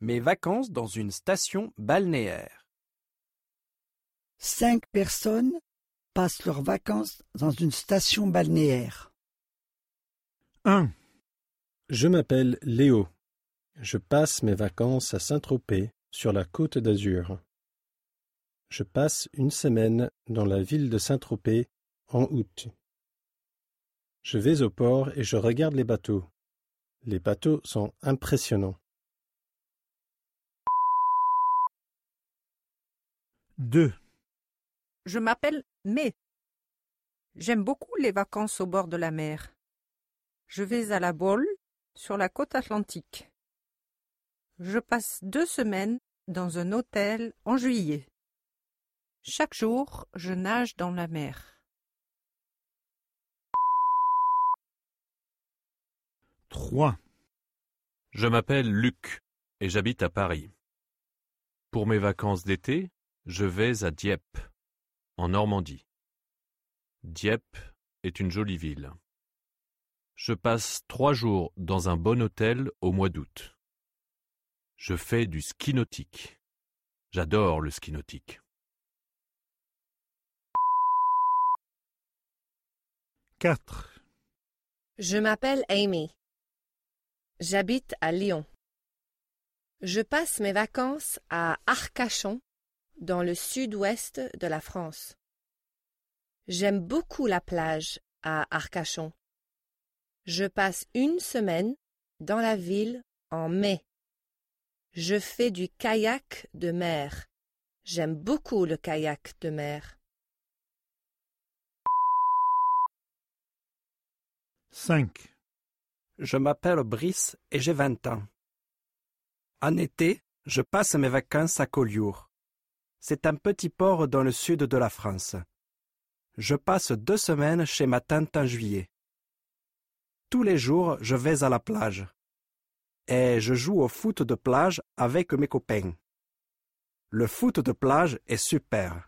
Mes vacances dans une station balnéaire. Cinq personnes passent leurs vacances dans une station balnéaire. 1, Je m'appelle Léo. Je passe mes vacances à Saint-Tropez, sur la côte d'Azur. Je passe une semaine dans la ville de Saint-Tropez en août. Je vais au port et je regarde les bateaux. Les bateaux sont impressionnants. 2, Je m'appelle May. J'aime beaucoup les vacances au bord de la mer. Je vais à la Baule, sur la côte atlantique. Je passe deux semaines dans un hôtel en juillet. Chaque jour, je nage dans la mer. 3, Je m'appelle Luc et j'habite à Paris. Pour mes vacances d'été, je vais à Dieppe, en Normandie. Dieppe est une jolie ville. Je passe trois jours dans un bon hôtel au mois d'août. Je fais du ski nautique. J'adore le ski nautique. 4, Je m'appelle Amy. J'habite à Lyon. Je passe mes vacances à Arcachon, dans le sud-ouest de la France. J'aime beaucoup la plage à Arcachon. Je passe une semaine dans la ville en mai. Je fais du kayak de mer. J'aime beaucoup le kayak de mer. 5, Je m'appelle Brice et j'ai 20 ans. En été, je passe mes vacances à Collioure. C'est un petit port dans le sud de la France. Je passe deux semaines chez ma tante en juillet. Tous les jours, je vais à la plage. Et je joue au foot de plage avec mes copains. Le foot de plage est super.